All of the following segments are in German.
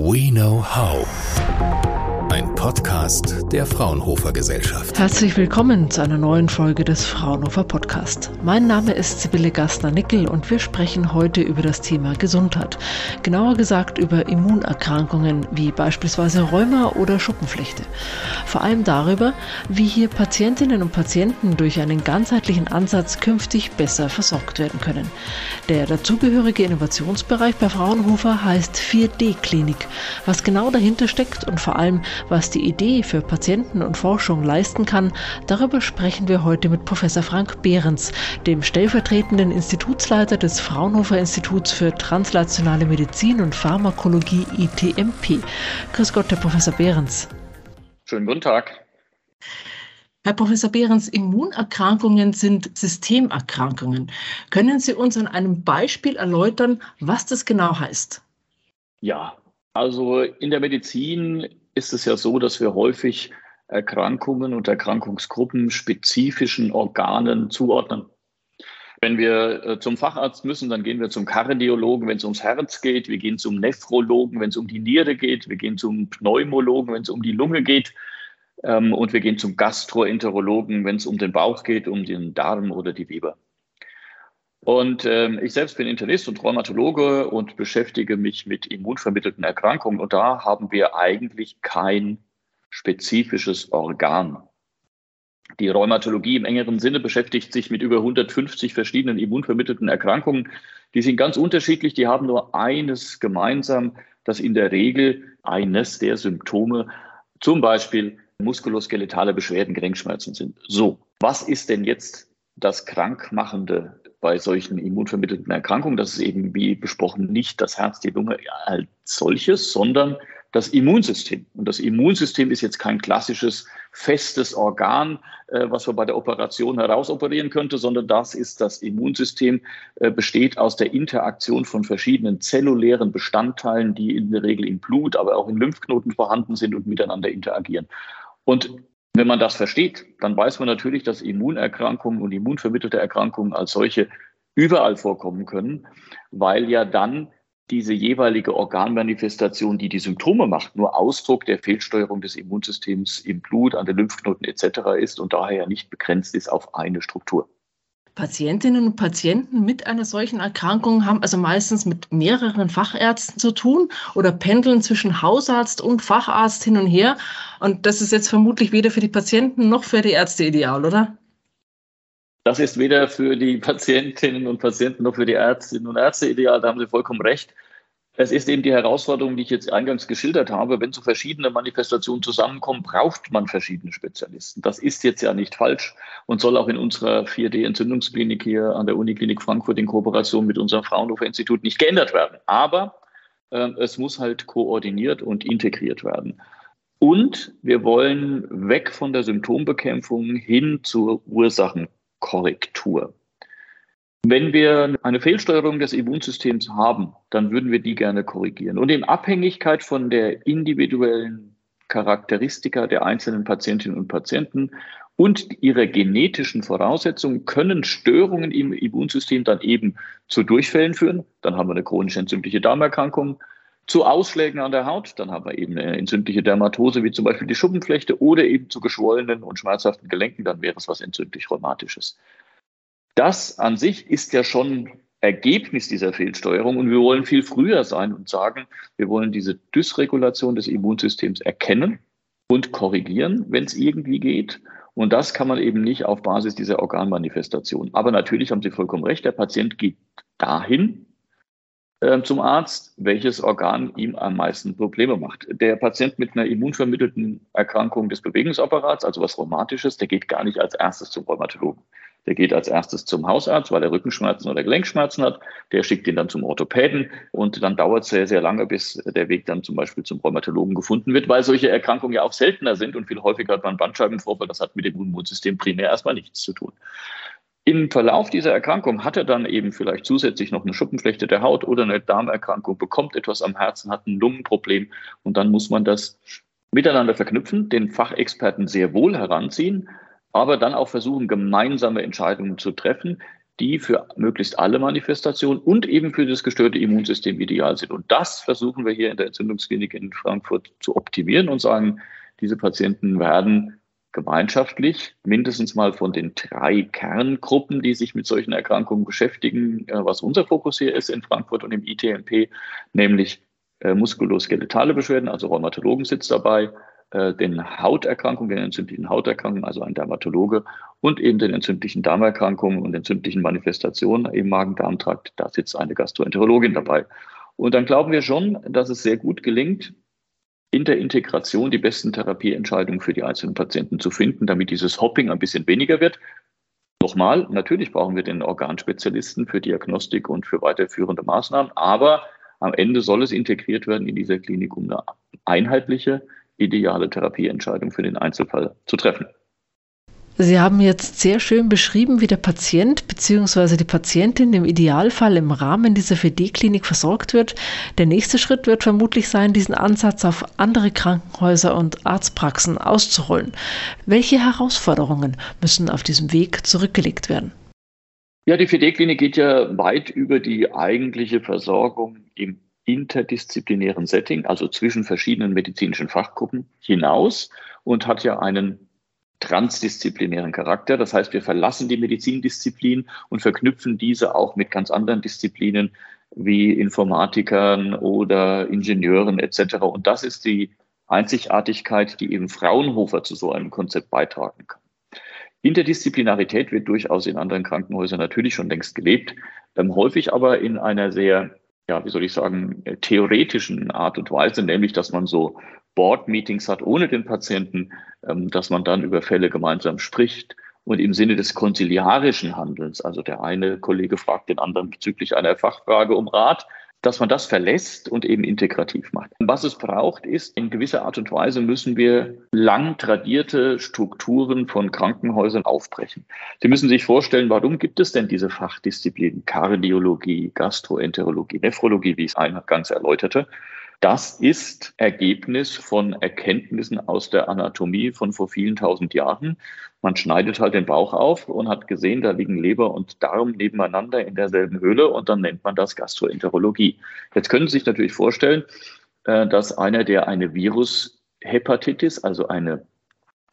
We Know How. Podcast der Fraunhofer Gesellschaft. Herzlich willkommen zu einer neuen Folge des Fraunhofer Podcast. Mein Name ist Sibylle Gastner-Nickel und wir sprechen heute über das Thema Gesundheit. Genauer gesagt über Immunerkrankungen wie beispielsweise Rheuma oder Schuppenflechte. Vor allem darüber, wie hier Patientinnen und Patienten durch einen ganzheitlichen Ansatz künftig besser versorgt werden können. Der dazugehörige Innovationsbereich bei Fraunhofer heißt 4D-Klinik. Was genau dahinter steckt und vor allem, was die Idee für Patienten und Forschung leisten kann, darüber sprechen wir heute mit Professor Frank Behrens, dem stellvertretenden Institutsleiter des Fraunhofer Instituts für translationale Medizin und Pharmakologie ITMP. Grüß Gott, Herr Professor Behrens. Schönen guten Tag. Herr Professor Behrens, Immunerkrankungen sind Systemerkrankungen. Können Sie uns an einem Beispiel erläutern, was das genau heißt? Ja, also in der Medizin ist es ja so, dass wir häufig Erkrankungen und Erkrankungsgruppen spezifischen Organen zuordnen. Wenn wir äh, zum Facharzt müssen, dann gehen wir zum Kardiologen, wenn es ums Herz geht. Wir gehen zum Nephrologen, wenn es um die Niere geht. Wir gehen zum Pneumologen, wenn es um die Lunge geht. Ähm, und wir gehen zum Gastroenterologen, wenn es um den Bauch geht, um den Darm oder die Leber. Und ähm, ich selbst bin Internist und Rheumatologe und beschäftige mich mit immunvermittelten Erkrankungen. Und da haben wir eigentlich kein spezifisches Organ. Die Rheumatologie im engeren Sinne beschäftigt sich mit über 150 verschiedenen immunvermittelten Erkrankungen. Die sind ganz unterschiedlich, die haben nur eines gemeinsam, dass in der Regel eines der Symptome zum Beispiel muskuloskeletale Beschwerden, Gelenkschmerzen sind. So, was ist denn jetzt das Krankmachende bei solchen immunvermittelten Erkrankungen. Das ist eben, wie besprochen, nicht das Herz, die Lunge als solches, sondern das Immunsystem. Und das Immunsystem ist jetzt kein klassisches festes Organ, äh, was man bei der Operation herausoperieren könnte, sondern das ist das Immunsystem, äh, besteht aus der Interaktion von verschiedenen zellulären Bestandteilen, die in der Regel im Blut, aber auch in Lymphknoten vorhanden sind und miteinander interagieren. Und wenn man das versteht, dann weiß man natürlich, dass Immunerkrankungen und immunvermittelte Erkrankungen als solche überall vorkommen können, weil ja dann diese jeweilige Organmanifestation, die die Symptome macht, nur Ausdruck der Fehlsteuerung des Immunsystems im Blut, an den Lymphknoten etc. ist und daher nicht begrenzt ist auf eine Struktur. Patientinnen und Patienten mit einer solchen Erkrankung haben also meistens mit mehreren Fachärzten zu tun oder pendeln zwischen Hausarzt und Facharzt hin und her. Und das ist jetzt vermutlich weder für die Patienten noch für die Ärzte ideal, oder? Das ist weder für die Patientinnen und Patienten noch für die Ärztinnen und Ärzte ideal, da haben Sie vollkommen recht. Es ist eben die Herausforderung, die ich jetzt eingangs geschildert habe. Wenn so verschiedene Manifestationen zusammenkommen, braucht man verschiedene Spezialisten. Das ist jetzt ja nicht falsch und soll auch in unserer 4D-Entzündungsklinik hier an der Uniklinik Frankfurt in Kooperation mit unserem Fraunhofer Institut nicht geändert werden. Aber äh, es muss halt koordiniert und integriert werden. Und wir wollen weg von der Symptombekämpfung hin zur Ursachenkorrektur. Wenn wir eine Fehlsteuerung des Immunsystems haben, dann würden wir die gerne korrigieren. Und in Abhängigkeit von der individuellen Charakteristika der einzelnen Patientinnen und Patienten und ihrer genetischen Voraussetzungen können Störungen im Immunsystem dann eben zu Durchfällen führen. Dann haben wir eine chronisch entzündliche Darmerkrankung, zu Ausschlägen an der Haut, dann haben wir eben eine entzündliche Dermatose, wie zum Beispiel die Schuppenflechte, oder eben zu geschwollenen und schmerzhaften Gelenken, dann wäre es was entzündlich-rheumatisches. Das an sich ist ja schon Ergebnis dieser Fehlsteuerung und wir wollen viel früher sein und sagen, wir wollen diese Dysregulation des Immunsystems erkennen und korrigieren, wenn es irgendwie geht. Und das kann man eben nicht auf Basis dieser Organmanifestation. Aber natürlich haben Sie vollkommen recht, der Patient geht dahin äh, zum Arzt, welches Organ ihm am meisten Probleme macht. Der Patient mit einer immunvermittelten Erkrankung des Bewegungsapparats, also was Rheumatisches, der geht gar nicht als erstes zum Rheumatologen. Der geht als erstes zum Hausarzt, weil er Rückenschmerzen oder Gelenkschmerzen hat. Der schickt ihn dann zum Orthopäden und dann dauert es sehr, sehr lange, bis der Weg dann zum Beispiel zum Rheumatologen gefunden wird, weil solche Erkrankungen ja auch seltener sind und viel häufiger hat man Bandscheibenvorfall. Das hat mit dem Immunsystem primär erstmal nichts zu tun. Im Verlauf dieser Erkrankung hat er dann eben vielleicht zusätzlich noch eine Schuppenflechte der Haut oder eine Darmerkrankung, bekommt etwas am Herzen, hat ein Lungenproblem und dann muss man das miteinander verknüpfen, den Fachexperten sehr wohl heranziehen, aber dann auch versuchen, gemeinsame Entscheidungen zu treffen, die für möglichst alle Manifestationen und eben für das gestörte Immunsystem ideal sind. Und das versuchen wir hier in der Entzündungsklinik in Frankfurt zu optimieren und sagen, diese Patienten werden gemeinschaftlich mindestens mal von den drei Kerngruppen, die sich mit solchen Erkrankungen beschäftigen, äh, was unser Fokus hier ist in Frankfurt und im ITMP, nämlich äh, muskuloskeletale Beschwerden, also Rheumatologen sitzt dabei, äh, den Hauterkrankungen, den entzündlichen Hauterkrankungen, also ein Dermatologe, und eben den entzündlichen Darmerkrankungen und entzündlichen Manifestationen im Magen-Darm-Trakt. Da sitzt eine Gastroenterologin dabei. Und dann glauben wir schon, dass es sehr gut gelingt, in der Integration die besten Therapieentscheidungen für die einzelnen Patienten zu finden, damit dieses Hopping ein bisschen weniger wird. Nochmal, natürlich brauchen wir den Organspezialisten für Diagnostik und für weiterführende Maßnahmen, aber am Ende soll es integriert werden in dieser Klinik, um eine einheitliche ideale Therapieentscheidung für den Einzelfall zu treffen. Sie haben jetzt sehr schön beschrieben, wie der Patient bzw. die Patientin im Idealfall im Rahmen dieser FD-Klinik versorgt wird. Der nächste Schritt wird vermutlich sein, diesen Ansatz auf andere Krankenhäuser und Arztpraxen auszurollen. Welche Herausforderungen müssen auf diesem Weg zurückgelegt werden? Ja, die FD-Klinik geht ja weit über die eigentliche Versorgung im interdisziplinären Setting, also zwischen verschiedenen medizinischen Fachgruppen hinaus und hat ja einen transdisziplinären Charakter. Das heißt, wir verlassen die Medizindisziplin und verknüpfen diese auch mit ganz anderen Disziplinen wie Informatikern oder Ingenieuren etc. Und das ist die Einzigartigkeit, die eben Fraunhofer zu so einem Konzept beitragen kann. Interdisziplinarität wird durchaus in anderen Krankenhäusern natürlich schon längst gelebt, ähm, häufig aber in einer sehr ja, wie soll ich sagen, äh, theoretischen Art und Weise, nämlich, dass man so Board-Meetings hat ohne den Patienten, ähm, dass man dann über Fälle gemeinsam spricht und im Sinne des konziliarischen Handelns, also der eine Kollege fragt den anderen bezüglich einer Fachfrage um Rat, dass man das verlässt und eben integrativ macht. Was es braucht, ist, in gewisser Art und Weise müssen wir lang tradierte Strukturen von Krankenhäusern aufbrechen. Sie müssen sich vorstellen, warum gibt es denn diese Fachdisziplinen Kardiologie, Gastroenterologie, Nephrologie, wie ich es eingangs erläuterte? Das ist Ergebnis von Erkenntnissen aus der Anatomie von vor vielen tausend Jahren. Man schneidet halt den Bauch auf und hat gesehen, da liegen Leber und Darm nebeneinander in derselben Höhle und dann nennt man das Gastroenterologie. Jetzt können Sie sich natürlich vorstellen, äh, dass einer, der eine Virushepatitis, also eine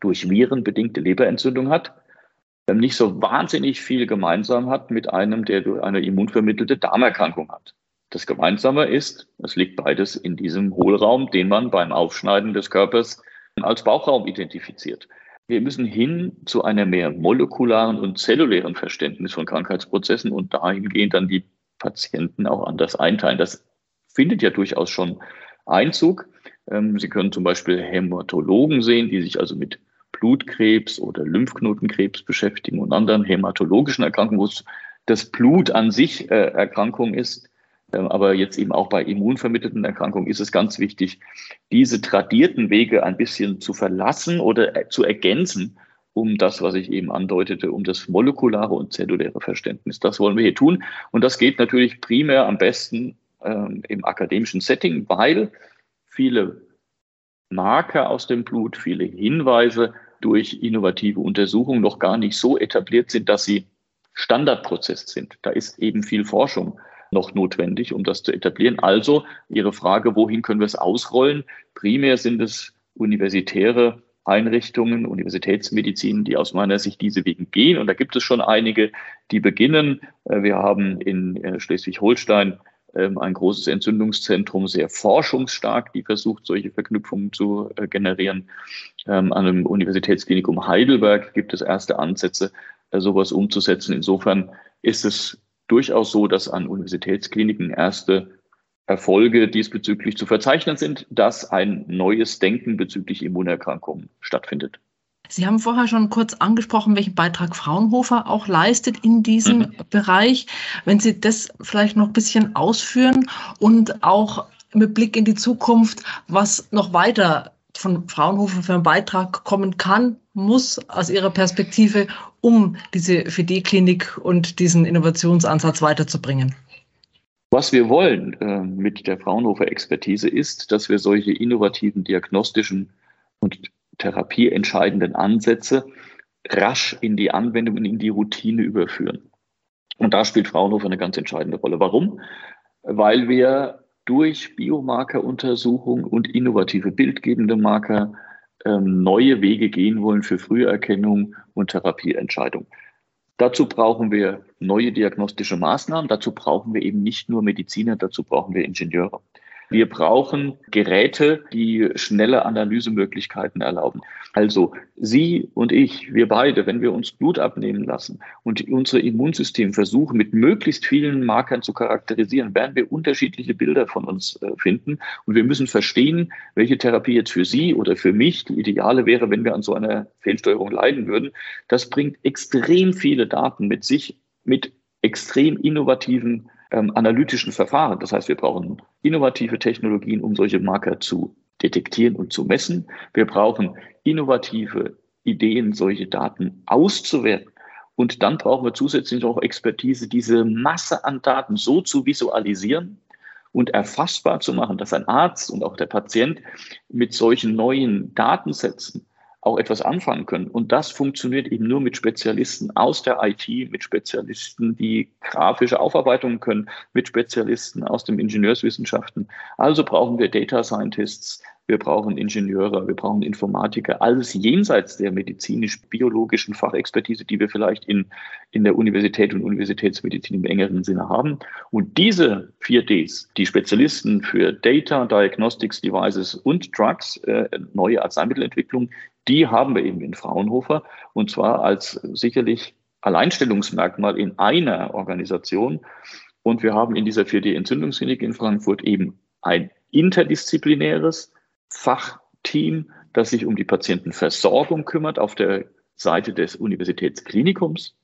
durch Viren bedingte Leberentzündung hat, nicht so wahnsinnig viel gemeinsam hat mit einem, der durch eine immunvermittelte Darmerkrankung hat. Das Gemeinsame ist, es liegt beides in diesem Hohlraum, den man beim Aufschneiden des Körpers als Bauchraum identifiziert. Wir müssen hin zu einer mehr molekularen und zellulären Verständnis von Krankheitsprozessen und dahingehend dann die Patienten auch anders einteilen. Das findet ja durchaus schon Einzug. Ähm, Sie können zum Beispiel Hämatologen sehen, die sich also mit Blutkrebs oder Lymphknotenkrebs beschäftigen und anderen hämatologischen Erkrankungen, wo es das Blut an sich äh, Erkrankung ist. Ähm, aber jetzt eben auch bei immunvermittelten Erkrankungen ist es ganz wichtig, diese tradierten Wege ein bisschen zu verlassen oder äh, zu ergänzen, um das, was ich eben andeutete, um das molekulare und zelluläre Verständnis. Das wollen wir hier tun. Und das geht natürlich primär am besten ähm, im akademischen Setting, weil viele Marker aus dem Blut, viele Hinweise durch innovative Untersuchungen noch gar nicht so etabliert sind, dass sie Standardprozess sind. Da ist eben viel Forschung noch notwendig, um das zu etablieren. Also Ihre Frage, wohin können wir es ausrollen? Primär sind es universitäre Einrichtungen, Universitätsmedizin, die aus meiner Sicht diese Wegen gehen. Und da gibt es schon einige, die beginnen. Äh, wir haben in äh, Schleswig-Holstein ähm, ein großes Entzündungszentrum, sehr forschungsstark, die versucht, solche Verknüpfungen zu äh, generieren. Ähm, an dem Universitätsklinikum Heidelberg gibt es erste Ansätze, sowas umzusetzen. Insofern ist es durchaus so, dass an Universitätskliniken erste Erfolge diesbezüglich zu verzeichnen sind, dass ein neues Denken bezüglich Immunerkrankungen stattfindet. Sie haben vorher schon kurz angesprochen, welchen Beitrag Fraunhofer auch leistet in diesem mhm. Bereich. Wenn Sie das vielleicht noch ein bisschen ausführen und auch mit Blick in die Zukunft, was noch weiter von Fraunhofer für einen Beitrag kommen kann, muss aus Ihrer Perspektive, um diese FD-Klinik und diesen Innovationsansatz weiterzubringen? Was wir wollen äh, mit der Fraunhofer-Expertise ist, dass wir solche innovativen diagnostischen und therapieentscheidenden Ansätze rasch in die Anwendung und in die Routine überführen. Und da spielt Fraunhofer eine ganz entscheidende Rolle. Warum? Weil wir durch Biomarkeruntersuchung und innovative bildgebende Marker ähm, neue Wege gehen wollen für Früherkennung und Therapieentscheidung. Dazu brauchen wir neue diagnostische Maßnahmen. Dazu brauchen wir eben nicht nur Mediziner, dazu brauchen wir Ingenieure. Wir brauchen Geräte, die schnelle Analysemöglichkeiten erlauben. Also Sie und ich, wir beide, wenn wir uns Blut abnehmen lassen und unser Immunsystem versuchen, mit möglichst vielen Markern zu charakterisieren, werden wir unterschiedliche Bilder von uns äh, finden. Und wir müssen verstehen, welche Therapie jetzt für Sie oder für mich die ideale wäre, wenn wir an so einer Fehlsteuerung leiden würden. Das bringt extrem viele Daten mit sich, mit extrem innovativen ähm, analytischen Verfahren. Das heißt, wir brauchen innovative Technologien, um solche Marker zu detektieren und zu messen. Wir brauchen innovative Ideen, solche Daten auszuwerten. Und dann brauchen wir zusätzlich noch Expertise, diese Masse an Daten so zu visualisieren und erfassbar zu machen, dass ein Arzt und auch der Patient mit solchen neuen Datensätzen auch etwas anfangen können. Und das funktioniert eben nur mit Spezialisten aus der IT, mit Spezialisten, die grafische Aufarbeitungen können, mit Spezialisten aus den Ingenieurswissenschaften. Also brauchen wir Data Scientists, wir brauchen Ingenieure, wir brauchen Informatiker, alles jenseits der medizinisch-biologischen Fachexpertise, die wir vielleicht in, in der Universität und Universitätsmedizin im engeren Sinne haben. Und diese 4Ds, die Spezialisten für Data, Diagnostics Devices und Drugs, äh, neue Arzneimittelentwicklung, die haben wir eben in Fraunhofer und zwar als sicherlich Alleinstellungsmerkmal in einer Organisation. Und wir haben in dieser 4D-Entzündungsklinik in Frankfurt eben ein interdisziplinäres Fachteam, das sich um die Patientenversorgung kümmert auf der Seite des Universitätsklinikums.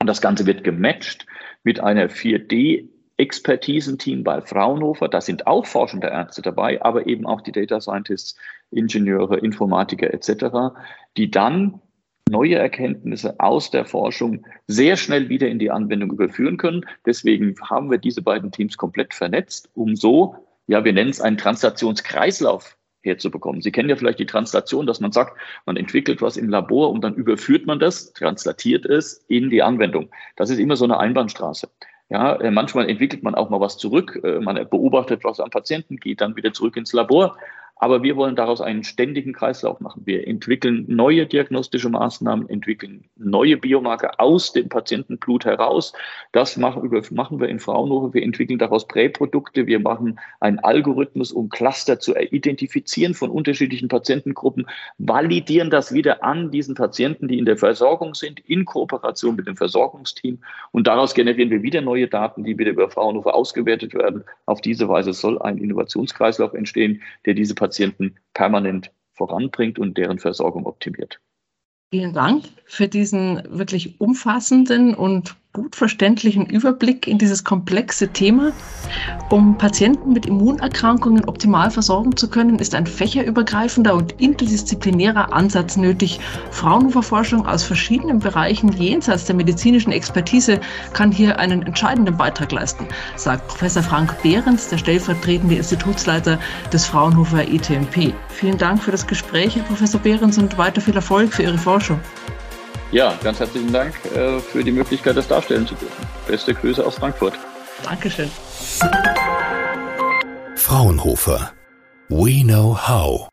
Und das Ganze wird gematcht mit einer 4D Expertisenteam bei Fraunhofer. Da sind auch forschende Ärzte dabei, aber eben auch die Data Scientists, Ingenieure, Informatiker etc., die dann neue Erkenntnisse aus der Forschung sehr schnell wieder in die Anwendung überführen können. Deswegen haben wir diese beiden Teams komplett vernetzt, um so, ja, wir nennen es einen Translationskreislauf herzubekommen. Sie kennen ja vielleicht die Translation, dass man sagt, man entwickelt was im Labor und dann überführt man das, translatiert es in die Anwendung. Das ist immer so eine Einbahnstraße. Ja, äh, manchmal entwickelt man auch mal was zurück. Äh, man beobachtet was am Patienten, geht dann wieder zurück ins Labor. Aber wir wollen daraus einen ständigen Kreislauf machen. Wir entwickeln neue diagnostische Maßnahmen, entwickeln neue Biomarker aus dem Patientenblut heraus. Das machen, wir in Fraunhofer. Wir entwickeln daraus Präprodukte. Wir machen einen Algorithmus, um Cluster zu identifizieren von unterschiedlichen Patientengruppen, validieren das wieder an diesen Patienten, die in der Versorgung sind, in Kooperation mit dem Versorgungsteam. Und daraus generieren wir wieder neue Daten, die wieder über Fraunhofer ausgewertet werden. Auf diese Weise soll ein Innovationskreislauf entstehen, der diese Patienten permanent voranbringt und deren Versorgung optimiert. Vielen Dank für diesen wirklich umfassenden und gut verständlichen Überblick in dieses komplexe Thema. Um Patienten mit Immunerkrankungen optimal versorgen zu können, ist ein fächerübergreifender und interdisziplinärer Ansatz nötig. Fraunhofer-Forschung aus verschiedenen Bereichen jenseits der medizinischen Expertise kann hier einen entscheidenden Beitrag leisten, sagt Professor Frank Behrens, der stellvertretende Institutsleiter des Fraunhofer ETMP. Vielen Dank für das Gespräch, Herr Professor Behrens, und weiter viel Erfolg für Ihre Forschung. Ja, ganz herzlichen Dank äh, für die Möglichkeit, das darstellen zu dürfen. Beste Grüße aus Frankfurt. Dankeschön. Fraunhofer. We know how.